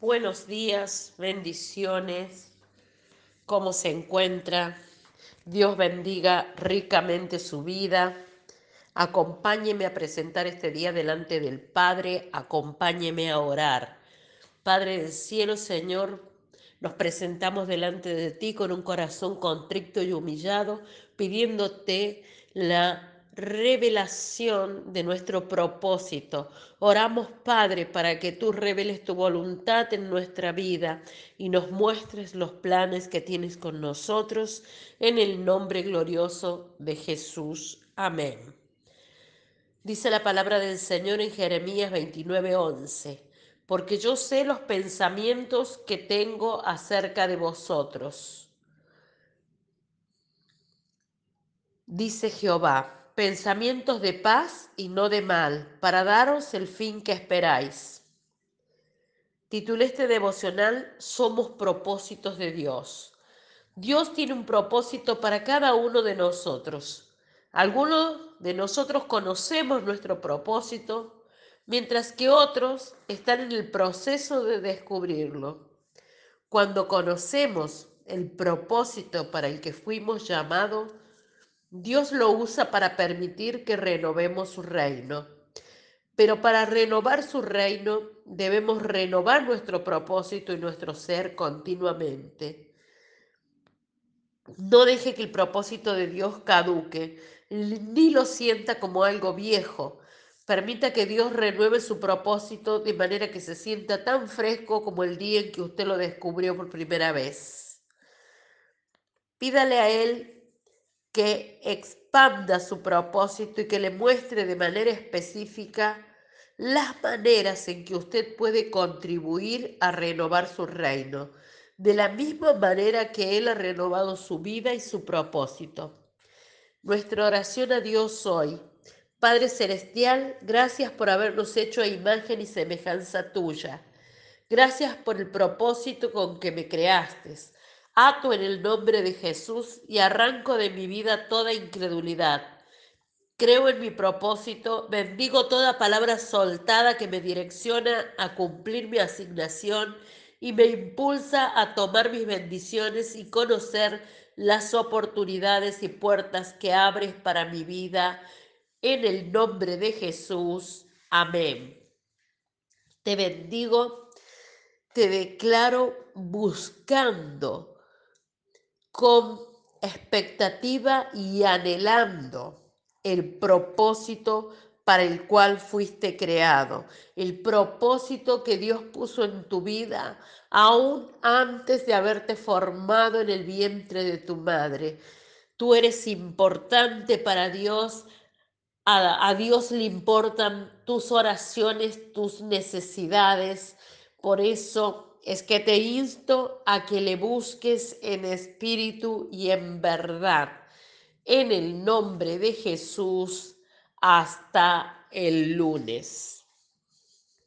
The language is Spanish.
Buenos días, bendiciones. ¿Cómo se encuentra? Dios bendiga ricamente su vida. Acompáñeme a presentar este día delante del Padre. Acompáñeme a orar. Padre del cielo, Señor, nos presentamos delante de ti con un corazón contrito y humillado, pidiéndote la revelación de nuestro propósito. Oramos, Padre, para que tú reveles tu voluntad en nuestra vida y nos muestres los planes que tienes con nosotros, en el nombre glorioso de Jesús. Amén. Dice la palabra del Señor en Jeremías 29:11, porque yo sé los pensamientos que tengo acerca de vosotros. Dice Jehová, pensamientos de paz y no de mal, para daros el fin que esperáis. Titulé este devocional Somos propósitos de Dios. Dios tiene un propósito para cada uno de nosotros. Algunos de nosotros conocemos nuestro propósito, mientras que otros están en el proceso de descubrirlo. Cuando conocemos el propósito para el que fuimos llamados, Dios lo usa para permitir que renovemos su reino. Pero para renovar su reino debemos renovar nuestro propósito y nuestro ser continuamente. No deje que el propósito de Dios caduque, ni lo sienta como algo viejo. Permita que Dios renueve su propósito de manera que se sienta tan fresco como el día en que usted lo descubrió por primera vez. Pídale a Él que expanda su propósito y que le muestre de manera específica las maneras en que usted puede contribuir a renovar su reino, de la misma manera que Él ha renovado su vida y su propósito. Nuestra oración a Dios hoy. Padre Celestial, gracias por habernos hecho a imagen y semejanza tuya. Gracias por el propósito con que me creaste Ato en el nombre de Jesús y arranco de mi vida toda incredulidad. Creo en mi propósito, bendigo toda palabra soltada que me direcciona a cumplir mi asignación y me impulsa a tomar mis bendiciones y conocer las oportunidades y puertas que abres para mi vida. En el nombre de Jesús. Amén. Te bendigo, te declaro buscando con expectativa y anhelando el propósito para el cual fuiste creado, el propósito que Dios puso en tu vida aún antes de haberte formado en el vientre de tu madre. Tú eres importante para Dios, a, a Dios le importan tus oraciones, tus necesidades, por eso es que te insto a que le busques en espíritu y en verdad. En el nombre de Jesús, hasta el lunes.